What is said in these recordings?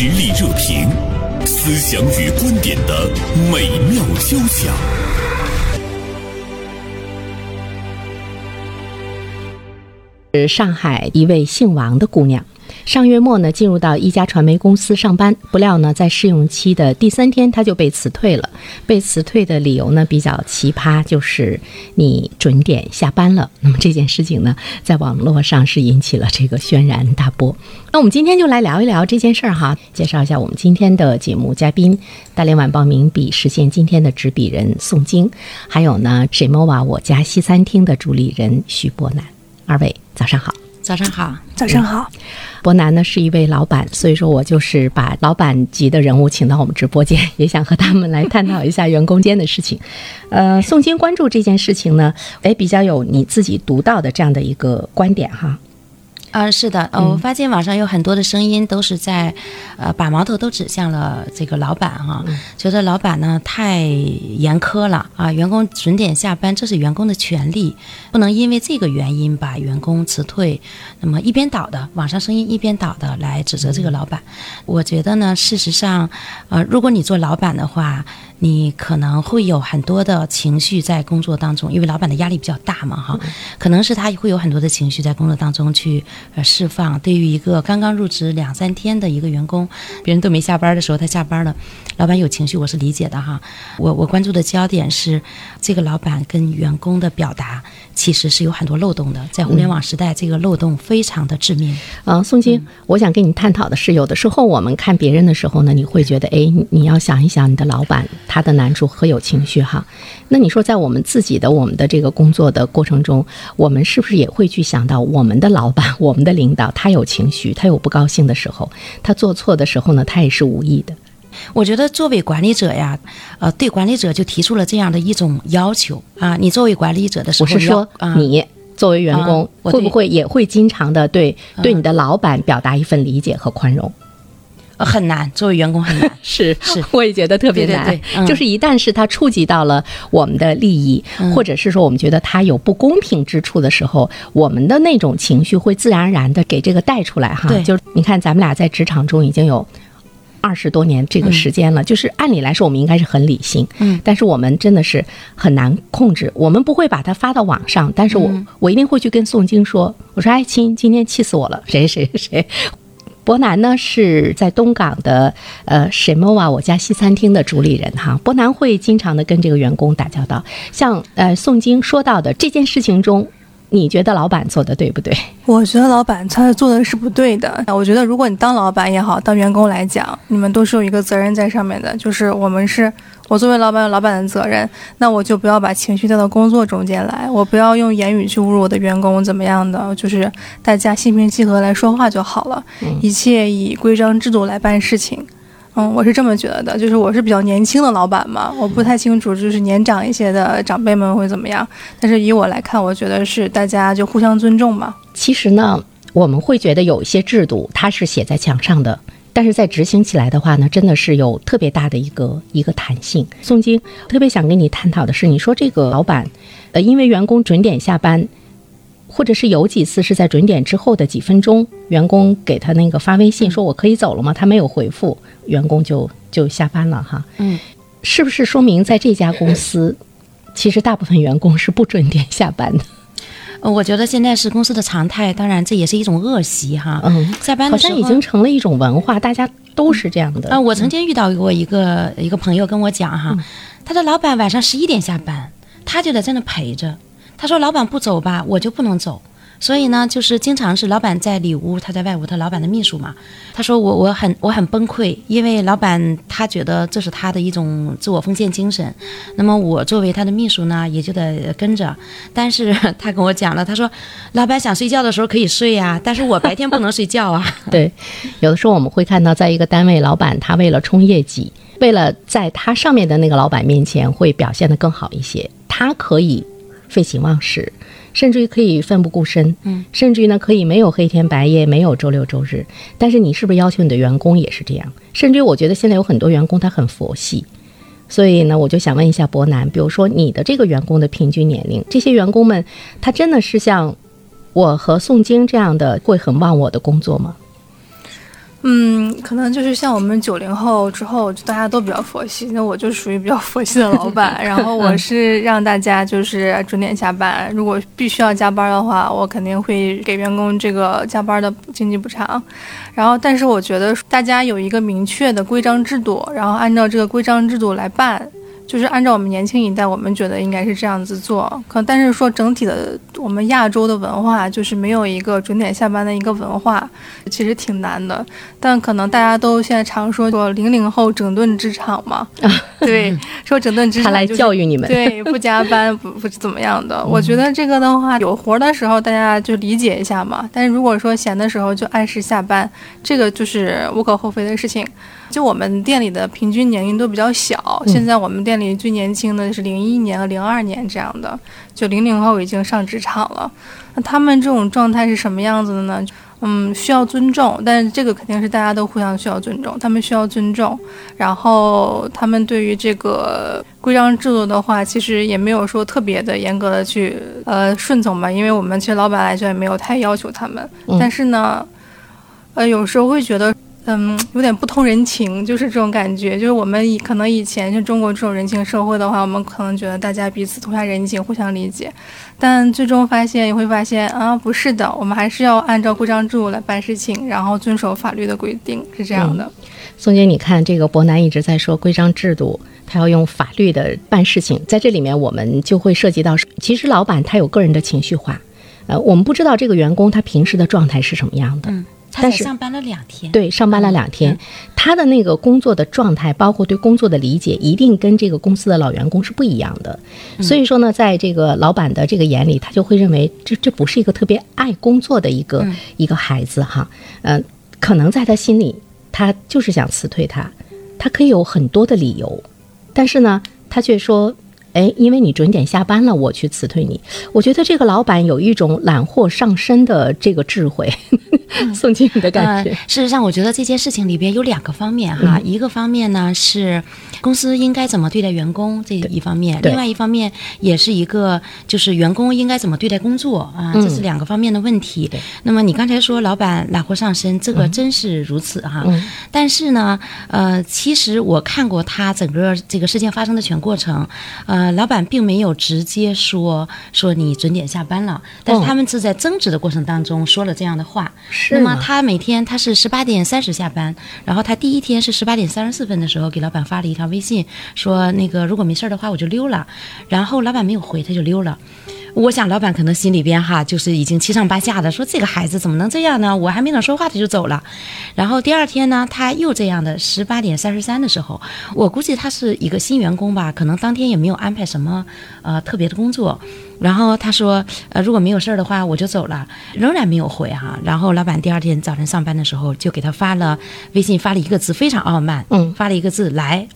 实力热评，思想与观点的美妙交响。是上海一位姓王的姑娘。上月末呢，进入到一家传媒公司上班，不料呢，在试用期的第三天，他就被辞退了。被辞退的理由呢比较奇葩，就是你准点下班了。那么这件事情呢，在网络上是引起了这个轩然大波。那我们今天就来聊一聊这件事儿哈，介绍一下我们今天的节目嘉宾：大连晚报名笔实现今天的执笔人宋晶，还有呢，水墨瓦我家西餐厅的主理人徐波南。二位早上好。早上好，早上好。伯南呢是一位老板，所以说我就是把老板级的人物请到我们直播间，也想和他们来探讨一下员工间的事情。呃，宋金关注这件事情呢，哎，比较有你自己独到的这样的一个观点哈。啊，是的，呃，我发现网上有很多的声音都是在，呃，把矛头都指向了这个老板哈，觉得老板呢太严苛了啊，员工准点下班这是员工的权利，不能因为这个原因把员工辞退。那么一边倒的网上声音一边倒的来指责这个老板，我觉得呢，事实上，呃，如果你做老板的话。你可能会有很多的情绪在工作当中，因为老板的压力比较大嘛，哈，可能是他会有很多的情绪在工作当中去呃释放。对于一个刚刚入职两三天的一个员工，别人都没下班的时候他下班了，老板有情绪我是理解的哈。我我关注的焦点是这个老板跟员工的表达。其实是有很多漏洞的，在互联网时代，这个漏洞非常的致命。啊，宋晶，我想跟你探讨的是，有的时候我们看别人的时候呢，你会觉得，哎，你要想一想你的老板他的难处和有情绪哈。那你说，在我们自己的我们的这个工作的过程中，我们是不是也会去想到我们的老板、我们的领导，他有情绪，他有不高兴的时候，他做错的时候呢，他也是无意的。我觉得作为管理者呀，呃，对管理者就提出了这样的一种要求啊。你作为管理者的时候，我是说你作为员工，会不会也会经常的对对你的老板表达一份理解和宽容？很难，作为员工很难。是是，我也觉得特别难。就是一旦是他触及到了我们的利益，或者是说我们觉得他有不公平之处的时候，我们的那种情绪会自然而然的给这个带出来哈。就是你看，咱们俩在职场中已经有。二十多年这个时间了，就是按理来说我们应该是很理性，嗯，但是我们真的是很难控制。我们不会把它发到网上，但是我我一定会去跟宋晶说，我说哎亲，今天气死我了，谁谁谁。伯南呢是在东港的呃什么哇我家西餐厅的主理人哈，伯南会经常的跟这个员工打交道，像呃宋晶说到的这件事情中。你觉得老板做的对不对？我觉得老板他做的是不对的。我觉得如果你当老板也好，当员工来讲，你们都是有一个责任在上面的，就是我们是我作为老板有老板的责任，那我就不要把情绪带到工作中间来，我不要用言语去侮辱我的员工怎么样的，就是大家心平气和来说话就好了，一切以规章制度来办事情。嗯，我是这么觉得的，就是我是比较年轻的老板嘛，我不太清楚就是年长一些的长辈们会怎么样。但是以我来看，我觉得是大家就互相尊重嘛。其实呢，我们会觉得有一些制度它是写在墙上的，但是在执行起来的话呢，真的是有特别大的一个一个弹性。宋晶特别想跟你探讨的是，你说这个老板，呃，因为员工准点下班。或者是有几次是在准点之后的几分钟，员工给他那个发微信说“我可以走了吗？”他没有回复，员工就就下班了哈。嗯，是不是说明在这家公司，其实大部分员工是不准点下班的？呃，我觉得现在是公司的常态，当然这也是一种恶习哈。嗯，下班好像已经成了一种文化，大家都是这样的。啊，我曾经遇到过一个一个朋友跟我讲哈，他的老板晚上十一点下班，他就得在那陪着。他说：“老板不走吧，我就不能走。所以呢，就是经常是老板在里屋，他在外屋，他老板的秘书嘛。他说我我很我很崩溃，因为老板他觉得这是他的一种自我奉献精神。那么我作为他的秘书呢，也就得跟着。但是他跟我讲了，他说老板想睡觉的时候可以睡呀，但是我白天不能睡觉啊。对，有的时候我们会看到，在一个单位，老板他为了冲业绩，为了在他上面的那个老板面前会表现得更好一些，他可以。”废寝忘食，甚至于可以奋不顾身，嗯，甚至于呢可以没有黑天白夜，没有周六周日。但是你是不是要求你的员工也是这样？甚至于我觉得现在有很多员工他很佛系，所以呢我就想问一下伯南，比如说你的这个员工的平均年龄，这些员工们他真的是像我和宋晶这样的会很忘我的工作吗？嗯，可能就是像我们九零后之后，大家都比较佛系。那我就属于比较佛系的老板，然后我是让大家就是准点下班。如果必须要加班的话，我肯定会给员工这个加班的经济补偿。然后，但是我觉得大家有一个明确的规章制度，然后按照这个规章制度来办。就是按照我们年轻一代，我们觉得应该是这样子做。可但是说整体的我们亚洲的文化，就是没有一个准点下班的一个文化，其实挺难的。但可能大家都现在常说说零零后整顿职场嘛，对，说整顿职场来教育你们，对，不加班不不怎么样的。我觉得这个的话，有活的时候大家就理解一下嘛。但是如果说闲的时候就按时下班，这个就是无可厚非的事情。就我们店里的平均年龄都比较小，现在我们店里最年轻的是零一年和零二年这样的，就零零后已经上职场了。那他们这种状态是什么样子的呢？嗯，需要尊重，但是这个肯定是大家都互相需要尊重。他们需要尊重，然后他们对于这个规章制度的话，其实也没有说特别的严格的去呃顺从吧，因为我们其实老板来说也没有太要求他们。但是呢，呃，有时候会觉得。嗯，有点不通人情，就是这种感觉。就是我们以可能以前就中国这种人情社会的话，我们可能觉得大家彼此通下人情，互相理解。但最终发现，你会发现啊，不是的，我们还是要按照规章制度来办事情，然后遵守法律的规定，是这样的。宋姐，你看这个伯南一直在说规章制度，他要用法律的办事情，在这里面我们就会涉及到，其实老板他有个人的情绪化，呃，我们不知道这个员工他平时的状态是什么样的。但是上班了两天，对，上班了两天，他的那个工作的状态，包括对工作的理解，一定跟这个公司的老员工是不一样的。所以说呢，在这个老板的这个眼里，他就会认为这这不是一个特别爱工作的一个一个孩子哈。嗯，可能在他心里，他就是想辞退他，他可以有很多的理由，但是呢，他却说。哎，因为你准点下班了，我去辞退你。我觉得这个老板有一种揽货上身的这个智慧，宋经理的感觉。事实上，我觉得这件事情里边有两个方面哈，一个方面呢是公司应该怎么对待员工这一方面，另外一方面也是一个就是员工应该怎么对待工作啊，这是两个方面的问题。那么你刚才说老板揽货上身，这个真是如此哈。但是呢，呃，其实我看过他整个这个事件发生的全过程，呃。呃，老板并没有直接说说你准点下班了，但是他们是在争执的过程当中说了这样的话。是那么他每天他是十八点三十下班，然后他第一天是十八点三十四分的时候给老板发了一条微信，说那个如果没事的话我就溜了，然后老板没有回他就溜了。我想老板可能心里边哈，就是已经七上八下的，说这个孩子怎么能这样呢？我还没等说话他就走了。然后第二天呢，他又这样的，十八点三十三的时候，我估计他是一个新员工吧，可能当天也没有安排什么呃特别的工作。然后他说，呃如果没有事儿的话我就走了，仍然没有回哈。然后老板第二天早晨上班的时候就给他发了微信，发了一个字，非常傲慢，嗯，发了一个字来。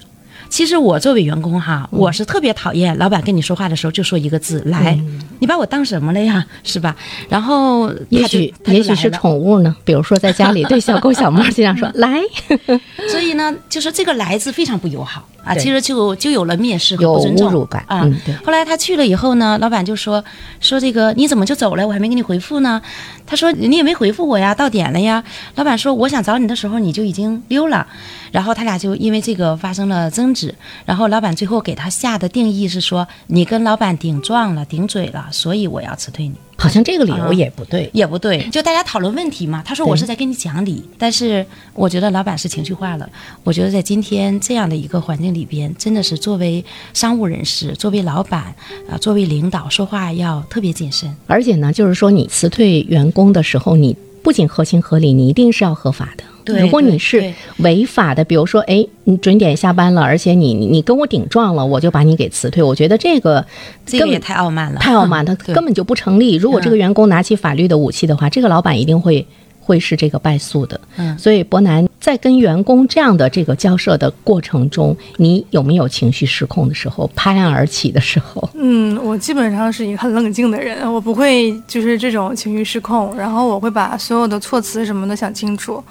其实我作为员工哈，我是特别讨厌老板跟你说话的时候就说一个字来，你把我当什么了呀，是吧？然后也许也许是宠物呢，比如说在家里对小狗小猫经常说 来，所以呢，就是这个来字非常不友好啊，其实就就有了蔑视和有不尊重侮辱感啊。后来他去了以后呢，老板就说说这个你怎么就走了？我还没给你回复呢。他说你也没回复我呀，到点了呀。老板说我想找你的时候你就已经溜了。然后他俩就因为这个发生了争执，然后老板最后给他下的定义是说，你跟老板顶撞了、顶嘴了，所以我要辞退你。好像这个理由也不对，也不对，就大家讨论问题嘛。他说我是在跟你讲理，但是我觉得老板是情绪化了。我觉得在今天这样的一个环境里边，真的是作为商务人士、作为老板啊、作为领导说话要特别谨慎。而且呢，就是说你辞退员工的时候，你不仅合情合理，你一定是要合法的。如果你是违法的，比如说，哎，你准点下班了，而且你你跟我顶撞了，我就把你给辞退。我觉得这个这个也太傲慢了，太傲慢，他根本就不成立。如果这个员工拿起法律的武器的话，这个老板一定会会是这个败诉的。嗯，所以伯南在跟员工这样的这个交涉的过程中，你有没有情绪失控的时候，拍案而起的时候？嗯，我基本上是一个很冷静的人，我不会就是这种情绪失控，然后我会把所有的措辞什么的想清楚。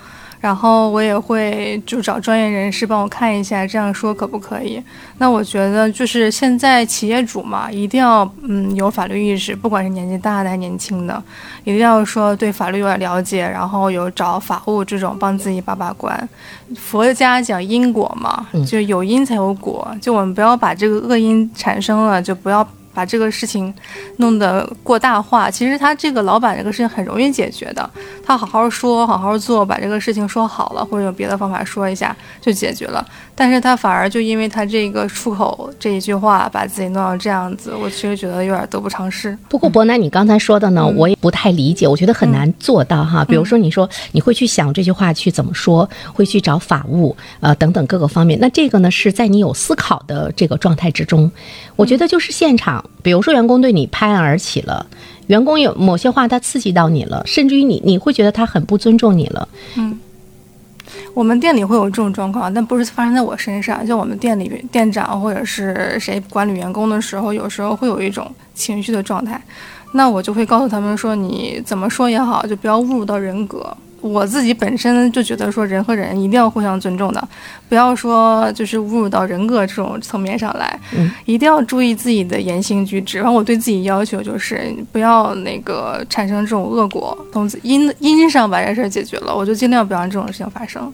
然后我也会就找专业人士帮我看一下，这样说可不可以？那我觉得就是现在企业主嘛，一定要嗯有法律意识，不管是年纪大的还是年轻的，一定要说对法律有点了解，然后有找法务这种帮自己把把关。佛家讲因果嘛，就有因才有果，就我们不要把这个恶因产生了，就不要。把这个事情弄得过大化，其实他这个老板这个事情很容易解决的，他好好说，好好做，把这个事情说好了，或者用别的方法说一下就解决了。但是他反而就因为他这个出口这一句话，把自己弄到这样子，我其实觉得有点得不偿失。不过伯南，你刚才说的呢，我也不太理解，我觉得很难做到哈。比如说你说你会去想这句话去怎么说，会去找法务呃等等各个方面，那这个呢是在你有思考的这个状态之中，我觉得就是现场。比如说，员工对你拍案而起了，员工有某些话他刺激到你了，甚至于你你会觉得他很不尊重你了。嗯，我们店里会有这种状况，但不是发生在我身上。像我们店里店长或者是谁管理员工的时候，有时候会有一种情绪的状态，那我就会告诉他们说，你怎么说也好，就不要侮辱到人格。我自己本身就觉得说人和人一定要互相尊重的，不要说就是侮辱到人格这种层面上来，一定要注意自己的言行举止。然后我对自己要求就是不要那个产生这种恶果，从因因上把这事儿解决了，我就尽量不让这种事情发生。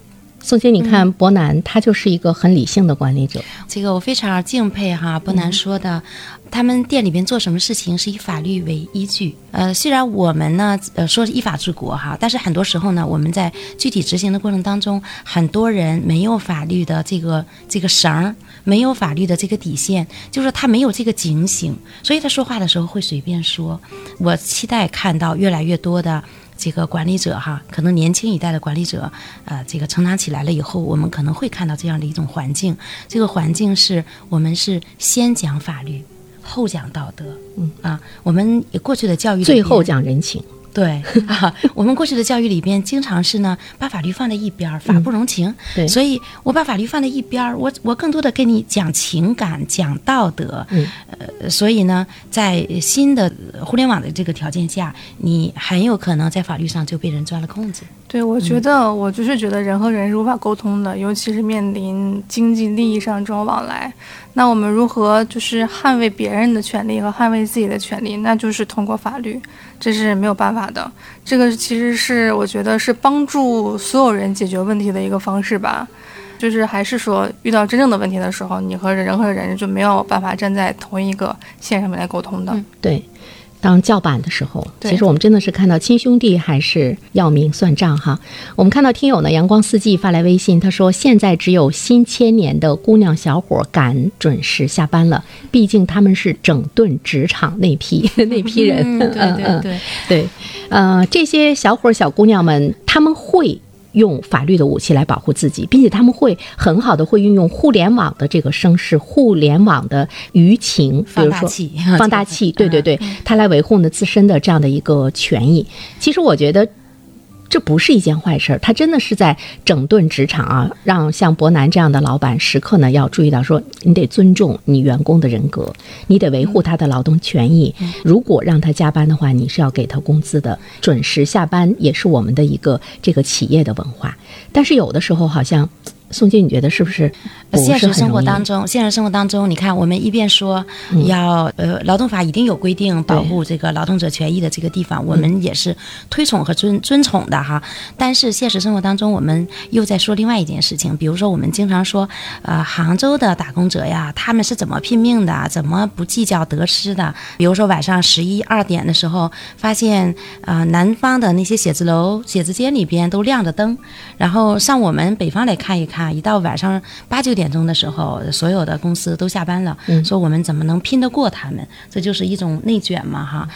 宋姐，你看伯南他就是一个很理性的管理者，这个我非常敬佩哈。伯南说的，他们店里边做什么事情是以法律为依据。呃，虽然我们呢，呃，说是依法治国哈，但是很多时候呢，我们在具体执行的过程当中，很多人没有法律的这个这个绳儿，没有法律的这个底线，就是他没有这个警醒，所以他说话的时候会随便说。我期待看到越来越多的。这个管理者哈，可能年轻一代的管理者，呃，这个成长起来了以后，我们可能会看到这样的一种环境。这个环境是我们是先讲法律，后讲道德，嗯啊，我们过去的教育最后讲人情。对，我们过去的教育里边经常是呢，把法律放在一边儿，法不容情。对，所以我把法律放在一边儿，我我更多的跟你讲情感、讲道德。嗯，呃，所以呢，在新的互联网的这个条件下，你很有可能在法律上就被人钻了空子。对，我觉得我就是觉得人和人是无法沟通的，尤其是面临经济利益上这种往来。那我们如何就是捍卫别人的权利和捍卫自己的权利？那就是通过法律，这是没有办法的。这个其实是我觉得是帮助所有人解决问题的一个方式吧。就是还是说遇到真正的问题的时候，你和人和人就没有办法站在同一个线上面来沟通的。对。当叫板的时候，其实我们真的是看到亲兄弟还是要明算账哈。我们看到听友呢，阳光四季发来微信，他说现在只有新千年的姑娘小伙敢准时下班了，毕竟他们是整顿职场那批 那批人。对对对对，呃，这些小伙小姑娘们他们会。用法律的武器来保护自己，并且他们会很好的会运用互联网的这个声势、互联网的舆情，比如说 放大器，对对对，他来维护呢自身的这样的一个权益。其实我觉得。这不是一件坏事儿，他真的是在整顿职场啊，让像伯南这样的老板时刻呢要注意到，说你得尊重你员工的人格，你得维护他的劳动权益。如果让他加班的话，你是要给他工资的，准时下班也是我们的一个这个企业的文化。但是有的时候好像。宋姐，你觉得是不是？现实生活当中，现实生活当中，你看，我们一边说要呃，劳动法一定有规定保护这个劳动者权益的这个地方，我们也是推崇和尊尊崇的哈。但是现实生活当中，我们又在说另外一件事情，比如说我们经常说，呃，杭州的打工者呀，他们是怎么拼命的，怎么不计较得失的？比如说晚上十一二点的时候，发现啊，南方的那些写字楼、写字间里边都亮着灯，然后上我们北方来看一看。啊，一到晚上八九点钟的时候，所有的公司都下班了，说我们怎么能拼得过他们？这就是一种内卷嘛，哈。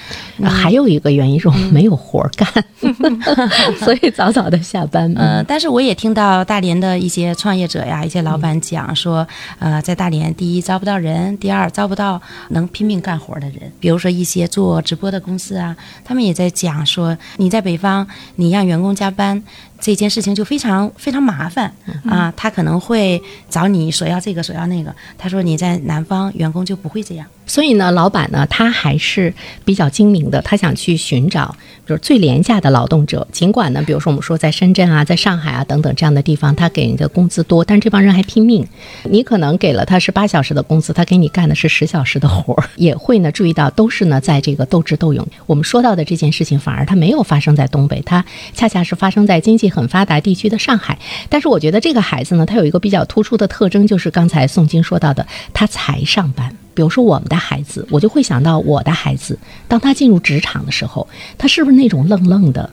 还有一个原因是我们没有活干，所以早早的下班。嗯，但是我也听到大连的一些创业者呀，一些老板讲说，呃，在大连，第一招不到人，第二招不到能拼命干活的人。比如说一些做直播的公司啊，他们也在讲说，你在北方，你让员工加班。这件事情就非常非常麻烦啊，他可能会找你索要这个索要那个。他说你在南方员工就不会这样，所以呢，老板呢，他还是比较精明的，他想去寻找就是最廉价的劳动者。尽管呢，比如说我们说在深圳啊，在上海啊等等这样的地方，他给人的工资多，但这帮人还拼命。你可能给了他是八小时的工资，他给你干的是十小时的活儿，也会呢注意到都是呢在这个斗智斗勇。我们说到的这件事情，反而它没有发生在东北，它恰恰是发生在经济很发达地区的上海。但是我觉得这个孩子呢，他有一个比较突出的特征，就是刚才宋晶说到的，他才上班。比如说我们的孩子，我就会想到我的孩子，当他进入职场的时候，他是不是那种愣愣的？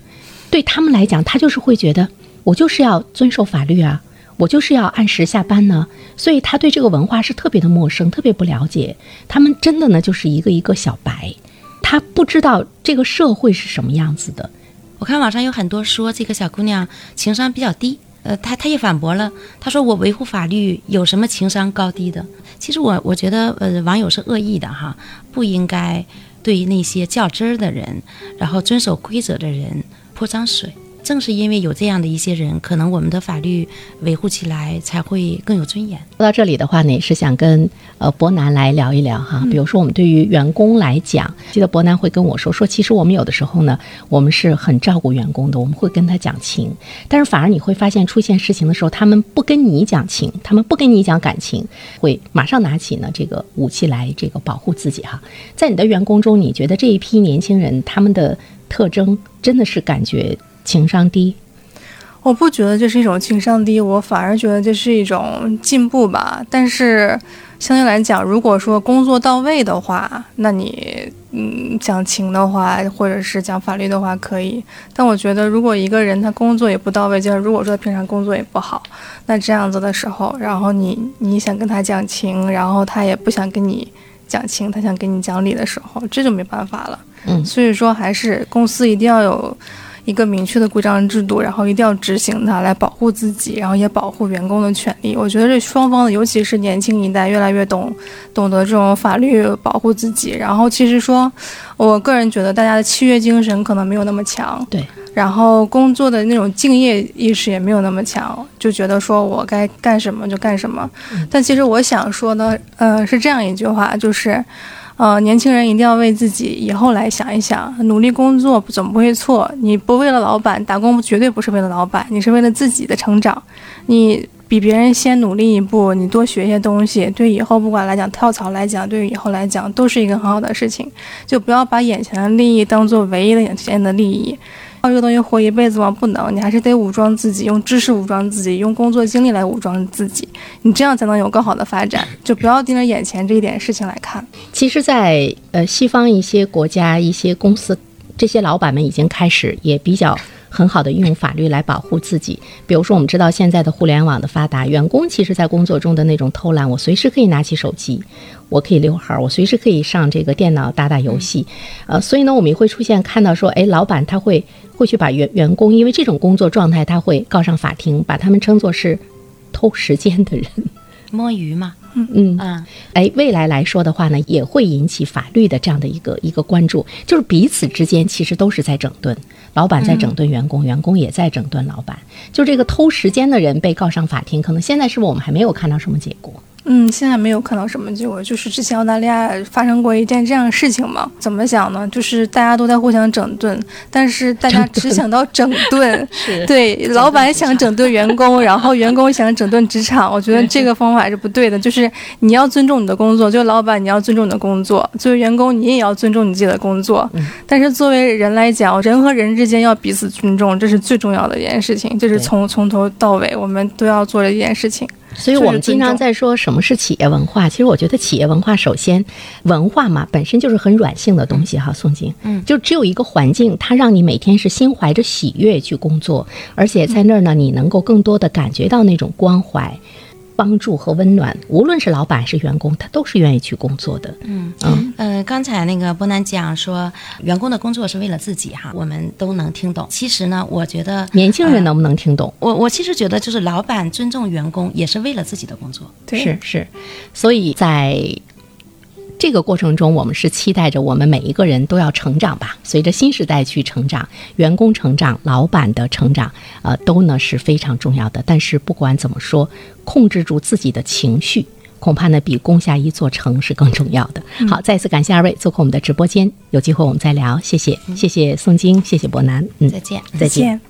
对他们来讲，他就是会觉得我就是要遵守法律啊，我就是要按时下班呢。所以他对这个文化是特别的陌生，特别不了解。他们真的呢，就是一个一个小白，他不知道这个社会是什么样子的。我看网上有很多说这个小姑娘情商比较低。呃，他他也反驳了，他说我维护法律有什么情商高低的？其实我我觉得，呃，网友是恶意的哈，不应该对那些较真儿的人，然后遵守规则的人泼脏水。正是因为有这样的一些人，可能我们的法律维护起来才会更有尊严。说到这里的话呢，也是想跟呃伯南来聊一聊哈。比如说，我们对于员工来讲，记得伯南会跟我说，说其实我们有的时候呢，我们是很照顾员工的，我们会跟他讲情，但是反而你会发现出现事情的时候，他们不跟你讲情，他们不跟你讲感情，会马上拿起呢这个武器来这个保护自己哈。在你的员工中，你觉得这一批年轻人他们的特征真的是感觉？情商低，我不觉得这是一种情商低，我反而觉得这是一种进步吧。但是相对来讲，如果说工作到位的话，那你嗯讲情的话，或者是讲法律的话可以。但我觉得，如果一个人他工作也不到位，就是如果说他平常工作也不好，那这样子的时候，然后你你想跟他讲情，然后他也不想跟你讲情，他想跟你讲理的时候，这就没办法了。嗯，所以说还是公司一定要有。一个明确的规章制度，然后一定要执行它，来保护自己，然后也保护员工的权利。我觉得这双方的，尤其是年轻一代，越来越懂懂得这种法律保护自己。然后其实说，我个人觉得大家的契约精神可能没有那么强，对。然后工作的那种敬业意识也没有那么强，就觉得说我该干什么就干什么。但其实我想说的，呃，是这样一句话，就是。呃，年轻人一定要为自己以后来想一想，努力工作总不会错。你不为了老板打工，绝对不是为了老板，你是为了自己的成长。你比别人先努力一步，你多学一些东西，对以后不管来讲跳槽来讲，对于以后来讲都是一个很好的事情。就不要把眼前的利益当做唯一的眼前的利益。靠这个东西活一辈子吗？不能，你还是得武装自己，用知识武装自己，用工作经历来武装自己，你这样才能有更好的发展。就不要盯着眼前这一点事情来看。其实，在呃西方一些国家、一些公司，这些老板们已经开始也比较。很好的运用法律来保护自己，比如说我们知道现在的互联网的发达，员工其实在工作中的那种偷懒，我随时可以拿起手机，我可以溜号，我随时可以上这个电脑打打游戏，呃，所以呢，我们也会出现看到说，哎，老板他会会去把员员工因为这种工作状态，他会告上法庭，把他们称作是偷时间的人。摸鱼嘛，嗯。嗯。哎，未来来说的话呢，也会引起法律的这样的一个一个关注，就是彼此之间其实都是在整顿，老板在整顿员工，员工也在整顿老板，就这个偷时间的人被告上法庭，可能现在是不是我们还没有看到什么结果？嗯，现在没有看到什么结果，就是之前澳大利亚发生过一件这样的事情嘛？怎么讲呢？就是大家都在互相整顿，但是大家只想到整顿，对，老板想整顿员工，然后员工想整顿职场。我觉得这个方法是不对的，就是你要尊重你的工作，就老板你要尊重你的工作，作为员工你也要尊重你自己的工作。但是作为人来讲，人和人之间要彼此尊重，这是最重要的一件事情，就是从从头到尾我们都要做的一件事情。所以我们经常在说什么是企业文化。其实我觉得企业文化首先，文化嘛本身就是很软性的东西哈。宋晶，嗯，就只有一个环境，它让你每天是心怀着喜悦去工作，而且在那儿呢，你能够更多的感觉到那种关怀。帮助和温暖，无论是老板还是员工，他都是愿意去工作的。嗯嗯呃，刚才那个波南讲说，员工的工作是为了自己哈，我们都能听懂。其实呢，我觉得年轻人能不能听懂？我我其实觉得，就是老板尊重员工，也是为了自己的工作。是是，所以在。这个过程中，我们是期待着我们每一个人都要成长吧。随着新时代去成长，员工成长，老板的成长，呃，都呢是非常重要的。但是不管怎么说，控制住自己的情绪，恐怕呢比攻下一座城是更重要的。好，再次感谢二位做客我们的直播间，有机会我们再聊，谢谢，谢谢宋晶，谢谢伯南，嗯，再见，再见。